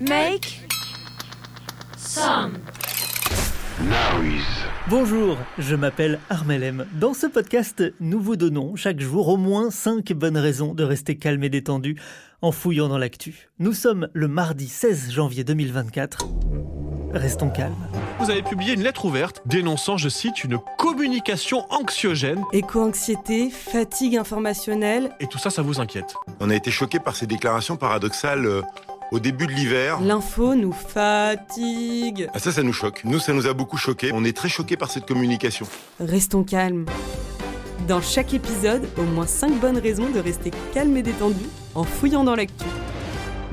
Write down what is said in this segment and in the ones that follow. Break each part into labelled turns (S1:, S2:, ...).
S1: Make some
S2: noise.
S3: Bonjour, je m'appelle Armelem. Dans ce podcast, nous vous donnons chaque jour au moins 5 bonnes raisons de rester calme et détendu en fouillant dans l'actu. Nous sommes le mardi 16 janvier 2024. Restons calmes.
S4: Vous avez publié une lettre ouverte dénonçant, je cite, une communication anxiogène.
S1: Éco-anxiété, fatigue informationnelle.
S4: Et tout ça, ça vous inquiète?
S2: On a été choqués par ces déclarations paradoxales. Au début de l'hiver.
S1: L'info nous fatigue.
S2: Ah, ça, ça nous choque. Nous, ça nous a beaucoup choqués. On est très choqués par cette communication.
S1: Restons calmes. Dans chaque épisode, au moins 5 bonnes raisons de rester calme et détendu en fouillant dans l'actu.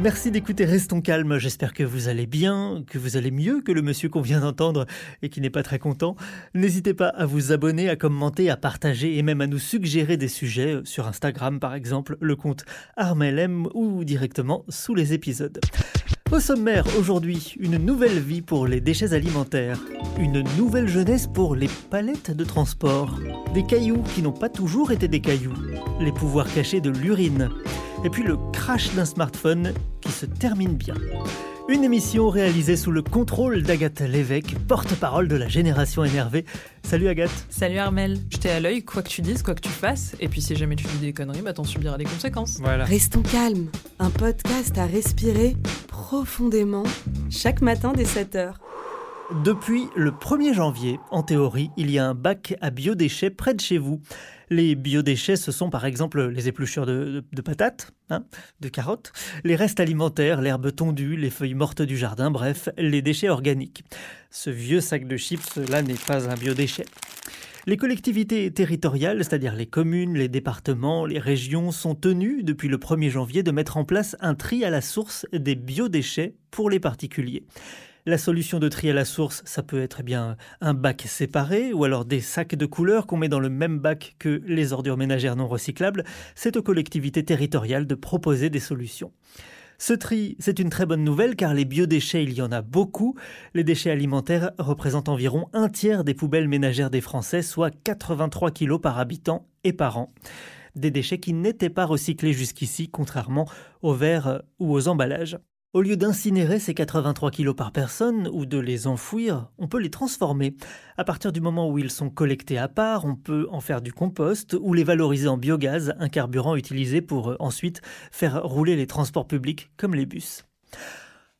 S3: Merci d'écouter Restons calmes. J'espère que vous allez bien, que vous allez mieux que le monsieur qu'on vient d'entendre et qui n'est pas très content. N'hésitez pas à vous abonner, à commenter, à partager et même à nous suggérer des sujets sur Instagram par exemple, le compte Armelem ou directement sous les épisodes. Au sommaire, aujourd'hui, une nouvelle vie pour les déchets alimentaires, une nouvelle jeunesse pour les palettes de transport, des cailloux qui n'ont pas toujours été des cailloux, les pouvoirs cachés de l'urine, et puis le crash d'un smartphone qui se termine bien. Une émission réalisée sous le contrôle d'Agathe Lévesque, porte-parole de la génération énervée. Salut Agathe.
S5: Salut Armel, je t'ai à l'œil, quoi que tu dises, quoi que tu fasses, et puis si jamais tu dis des conneries, bah t'en subiras les conséquences.
S3: Voilà.
S1: Restons calmes. Un podcast à respirer profondément chaque matin dès 7h.
S3: Depuis le 1er janvier, en théorie, il y a un bac à biodéchets près de chez vous. Les biodéchets, ce sont par exemple les épluchures de, patates, hein, de carottes, les restes alimentaires, l'herbe tondue, les feuilles mortes du jardin, bref, les déchets organiques. Ce vieux sac de chips, là, n'est pas un biodéchet. Les collectivités territoriales, c'est-à-dire les communes, les départements, les régions, sont tenues depuis le 1er janvier de mettre en place un tri à la source des biodéchets pour les particuliers. La solution de tri à la source, ça peut être bien un bac séparé ou alors des sacs de couleurs qu'on met dans le même bac que les ordures ménagères non recyclables. C'est aux collectivités territoriales de proposer des solutions. Ce tri, c'est une très bonne nouvelle car les biodéchets, il y en a beaucoup. Les déchets alimentaires représentent environ un tiers des poubelles ménagères des Français, soit 83 kilos par habitant et par an. Des déchets qui n'étaient pas recyclés jusqu'ici, contrairement aux verres ou aux emballages. Au lieu d'incinérer ces 83 kilos par personne ou de les enfouir, on peut les transformer. À partir du moment où ils sont collectés à part, on peut en faire du compost ou les valoriser en biogaz, un carburant utilisé pour euh, ensuite faire rouler les transports publics comme les bus.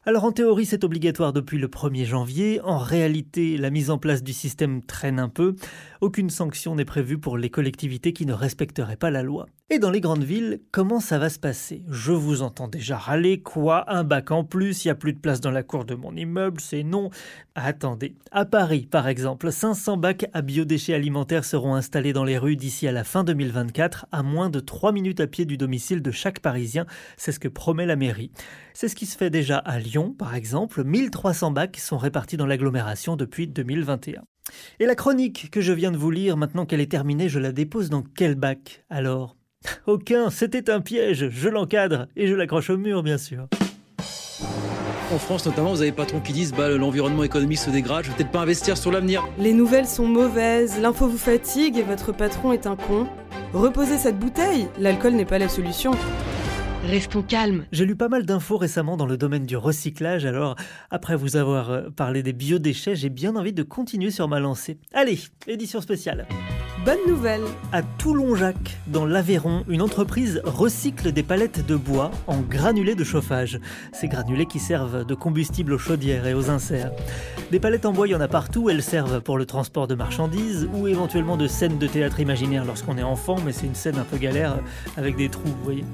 S3: Alors en théorie c'est obligatoire depuis le 1er janvier, en réalité la mise en place du système traîne un peu, aucune sanction n'est prévue pour les collectivités qui ne respecteraient pas la loi. Et dans les grandes villes, comment ça va se passer? Je vous entends déjà râler, quoi? Un bac en plus, il n'y a plus de place dans la cour de mon immeuble, c'est non. Attendez, à Paris par exemple, 500 bacs à biodéchets alimentaires seront installés dans les rues d'ici à la fin 2024, à moins de 3 minutes à pied du domicile de chaque Parisien, c'est ce que promet la mairie. C'est ce qui se fait déjà à Lyon, par exemple. 1300 bacs sont répartis dans l'agglomération depuis 2021. Et la chronique que je viens de vous lire, maintenant qu'elle est terminée, je la dépose dans quel bac? Alors? Aucun, c'était un piège, je l'encadre et je l'accroche au mur, bien sûr.
S6: En France notamment, vous avez des patrons qui disent bah, l'environnement économique se dégrade, je vais peut-être pas investir sur l'avenir.
S1: Les nouvelles sont mauvaises, l'info vous fatigue et votre patron est un con. Reposez cette bouteille, l'alcool n'est pas la solution. Restons calmes.
S3: J'ai lu pas mal d'infos récemment dans le domaine du recyclage, alors après vous avoir euh, parlé des biodéchets, j'ai bien envie de continuer sur ma lancée. Allez, édition spéciale.
S1: Bonne nouvelle.
S3: À Toulon-Jacques, dans l'Aveyron, une entreprise recycle des palettes de bois en granulés de chauffage. Ces granulés qui servent de combustible aux chaudières et aux inserts. Des palettes en bois, il y en a partout. Elles servent pour le transport de marchandises ou éventuellement de scènes de théâtre imaginaire lorsqu'on est enfant, mais c'est une scène un peu galère avec des trous, vous voyez.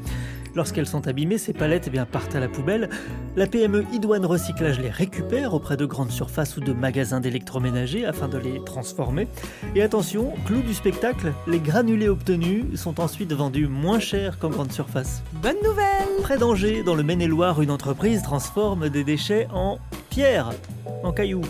S3: Lorsqu'elles sont abîmées, ces palettes eh bien, partent à la poubelle. La PME Idouane Recyclage les récupère auprès de grandes surfaces ou de magasins d'électroménager afin de les transformer. Et attention, clou du spectacle, les granulés obtenus sont ensuite vendus moins cher qu'en grande surface.
S1: Bonne nouvelle
S3: Près d'Angers, dans le Maine-et-Loire, une entreprise transforme des déchets en pierre, en cailloux.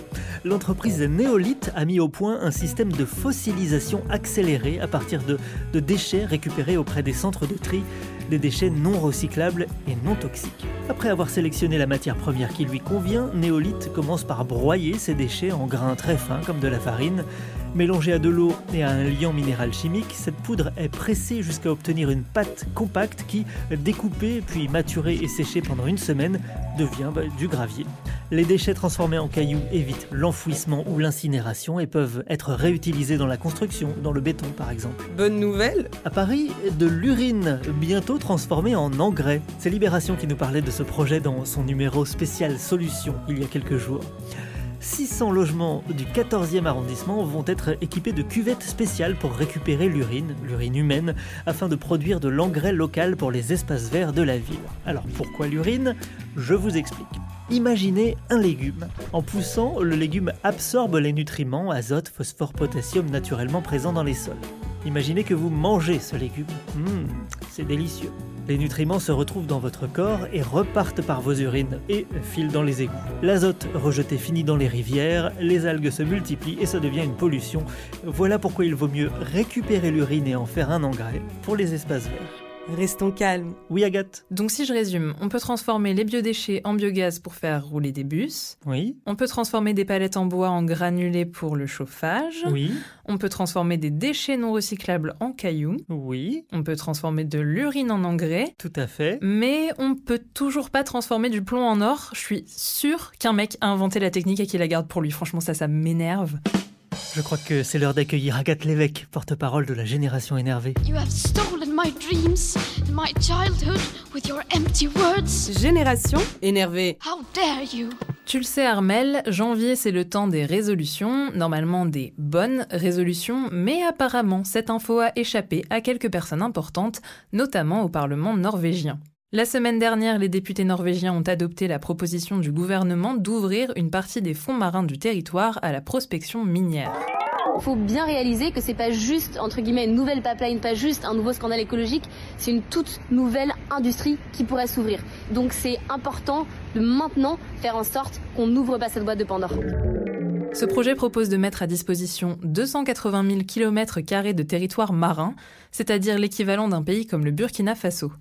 S3: L'entreprise Néolith a mis au point un système de fossilisation accélérée à partir de, de déchets récupérés auprès des centres de tri, des déchets non recyclables et non toxiques. Après avoir sélectionné la matière première qui lui convient, Néolith commence par broyer ces déchets en grains très fins comme de la farine. Mélangée à de l'eau et à un liant minéral chimique, cette poudre est pressée jusqu'à obtenir une pâte compacte qui, découpée puis maturée et séchée pendant une semaine, devient bah, du gravier. Les déchets transformés en cailloux évitent l'enfouissement ou l'incinération et peuvent être réutilisés dans la construction, dans le béton par exemple.
S1: Bonne nouvelle
S3: À Paris, de l'urine, bientôt transformée en engrais. C'est Libération qui nous parlait de ce projet dans son numéro spécial Solutions il y a quelques jours. 600 logements du 14e arrondissement vont être équipés de cuvettes spéciales pour récupérer l'urine, l'urine humaine, afin de produire de l'engrais local pour les espaces verts de la ville. Alors pourquoi l'urine? Je vous explique. Imaginez un légume. En poussant, le légume absorbe les nutriments, azote, phosphore, potassium naturellement présents dans les sols. Imaginez que vous mangez ce légume. Mmh, c'est délicieux. Les nutriments se retrouvent dans votre corps et repartent par vos urines et filent dans les égouts. L'azote rejeté finit dans les rivières, les algues se multiplient et ça devient une pollution. Voilà pourquoi il vaut mieux récupérer l'urine et en faire un engrais pour les espaces verts.
S1: Restons calmes.
S3: Oui, Agathe
S5: Donc si je résume, on peut transformer les biodéchets en biogaz pour faire rouler des bus.
S3: Oui
S5: On peut transformer des palettes en bois en granulés pour le chauffage.
S3: Oui
S5: On peut transformer des déchets non recyclables en cailloux.
S3: Oui
S5: On peut transformer de l'urine en engrais.
S3: Tout à fait.
S5: Mais on peut toujours pas transformer du plomb en or. Je suis sûre qu'un mec a inventé la technique et qu'il la garde pour lui. Franchement, ça, ça m'énerve.
S3: Je crois que c'est l'heure d'accueillir Agathe Lévesque, porte-parole de la génération énervée.
S7: You have stolen my dreams and my childhood with your empty words.
S1: Génération énervée.
S7: How dare you?
S5: Tu le sais Armel, janvier c'est le temps des résolutions, normalement des bonnes résolutions, mais apparemment cette info a échappé à quelques personnes importantes, notamment au Parlement norvégien. La semaine dernière, les députés norvégiens ont adopté la proposition du gouvernement d'ouvrir une partie des fonds marins du territoire à la prospection minière.
S8: Il faut bien réaliser que c'est pas juste entre guillemets une nouvelle pipeline, pas juste un nouveau scandale écologique, c'est une toute nouvelle industrie qui pourrait s'ouvrir. Donc c'est important de maintenant faire en sorte qu'on n'ouvre pas cette boîte de Pandore.
S5: Ce projet propose de mettre à disposition 280 000 km de territoire marin, c'est-à-dire l'équivalent d'un pays comme le Burkina Faso.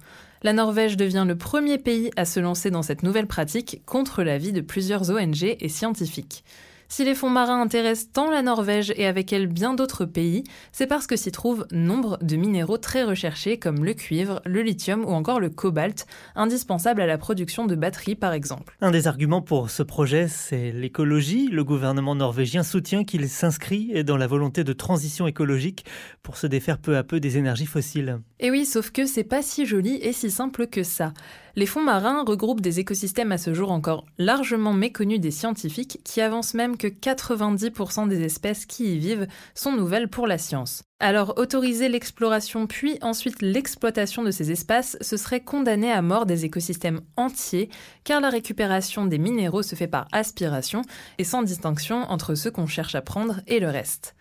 S5: La Norvège devient le premier pays à se lancer dans cette nouvelle pratique contre l'avis de plusieurs ONG et scientifiques. Si les fonds marins intéressent tant la Norvège et avec elle bien d'autres pays, c'est parce que s'y trouvent nombre de minéraux très recherchés comme le cuivre, le lithium ou encore le cobalt, indispensables à la production de batteries par exemple.
S3: Un des arguments pour ce projet, c'est l'écologie. Le gouvernement norvégien soutient qu'il s'inscrit dans la volonté de transition écologique pour se défaire peu à peu des énergies fossiles.
S5: Et oui, sauf que c'est pas si joli et si simple que ça. Les fonds marins regroupent des écosystèmes à ce jour encore largement méconnus des scientifiques qui avancent même que 90% des espèces qui y vivent sont nouvelles pour la science. Alors autoriser l'exploration puis ensuite l'exploitation de ces espaces, ce serait condamner à mort des écosystèmes entiers, car la récupération des minéraux se fait par aspiration et sans distinction entre ceux qu'on cherche à prendre et le reste.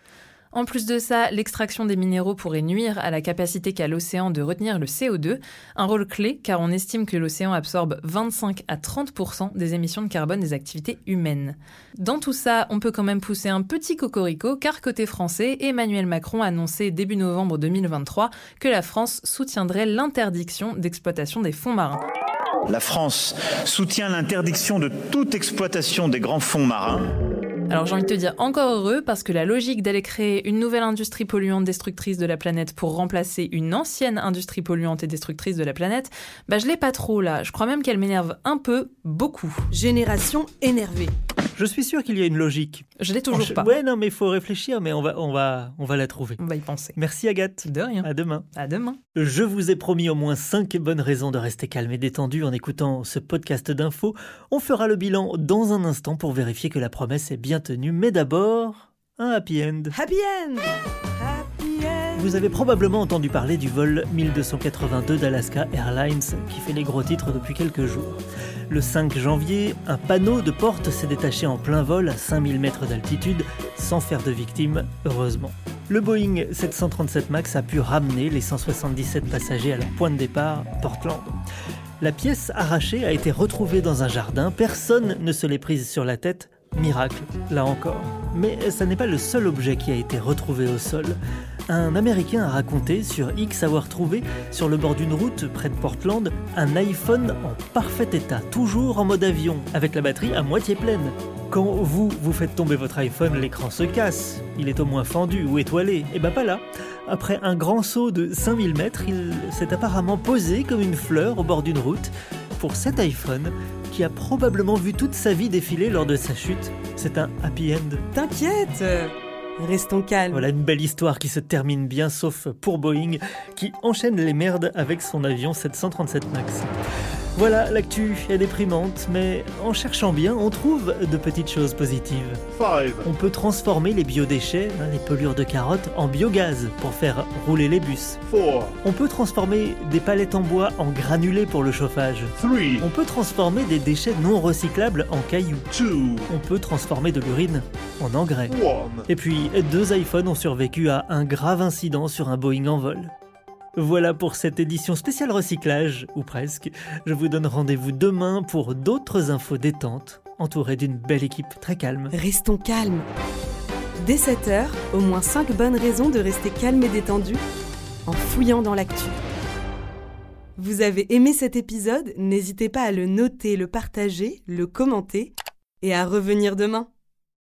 S5: En plus de ça, l'extraction des minéraux pourrait nuire à la capacité qu'a l'océan de retenir le CO2, un rôle clé car on estime que l'océan absorbe 25 à 30% des émissions de carbone des activités humaines. Dans tout ça, on peut quand même pousser un petit cocorico car côté français, Emmanuel Macron a annoncé début novembre 2023 que la France soutiendrait l'interdiction d'exploitation des fonds marins.
S9: La France soutient l'interdiction de toute exploitation des grands fonds marins.
S5: Alors j'ai envie de te dire encore heureux parce que la logique d'aller créer une nouvelle industrie polluante destructrice de la planète pour remplacer une ancienne industrie polluante et destructrice de la planète, bah je l'ai pas trop là. Je crois même qu'elle m'énerve un peu, beaucoup.
S1: Génération énervée.
S3: Je suis sûr qu'il y a une logique.
S5: Je l'ai toujours pas.
S3: Ouais, non, mais il faut réfléchir, mais on va, on va, on va la trouver.
S5: On va y penser.
S3: Merci Agathe.
S5: De rien.
S3: À demain.
S5: À demain.
S3: Je vous ai promis au moins 5 bonnes raisons de rester calme et détendu en écoutant ce podcast d'infos. On fera le bilan dans un instant pour vérifier que la promesse est bien tenue. Mais d'abord, un.
S1: Happy end Happy end
S3: Vous avez probablement entendu parler du vol 1282 d'Alaska Airlines qui fait les gros titres depuis quelques jours. Le 5 janvier, un panneau de porte s'est détaché en plein vol à 5000 mètres d'altitude sans faire de victimes, heureusement. Le Boeing 737 MAX a pu ramener les 177 passagers à leur point de départ, Portland. La pièce arrachée a été retrouvée dans un jardin, personne ne se l'est prise sur la tête, miracle, là encore. Mais ça n'est pas le seul objet qui a été retrouvé au sol. Un Américain a raconté sur X avoir trouvé, sur le bord d'une route près de Portland, un iPhone en parfait état, toujours en mode avion, avec la batterie à moitié pleine. Quand vous, vous faites tomber votre iPhone, l'écran se casse. Il est au moins fendu ou étoilé. Et ben pas là. Après un grand saut de 5000 mètres, il s'est apparemment posé comme une fleur au bord d'une route. Pour cet iPhone, qui a probablement vu toute sa vie défiler lors de sa chute, c'est un happy end.
S1: T'inquiète Restons calmes.
S3: Voilà une belle histoire qui se termine bien, sauf pour Boeing, qui enchaîne les merdes avec son avion 737 MAX. Voilà, l'actu est déprimante, mais en cherchant bien, on trouve de petites choses positives. On peut transformer les biodéchets, hein, les pelures de carottes, en biogaz pour faire rouler les bus. On peut transformer des palettes en bois en granulés pour le chauffage. On peut transformer des déchets non recyclables en cailloux. On peut transformer de l'urine en engrais. Et puis, deux iPhones ont survécu à un grave incident sur un Boeing en vol. Voilà pour cette édition spéciale recyclage, ou presque. Je vous donne rendez-vous demain pour d'autres infos détentes, entourées d'une belle équipe très calme.
S1: Restons calmes. Dès 7h, au moins 5 bonnes raisons de rester calme et détendu en fouillant dans l'actu. Vous avez aimé cet épisode? N'hésitez pas à le noter, le partager, le commenter et à revenir demain.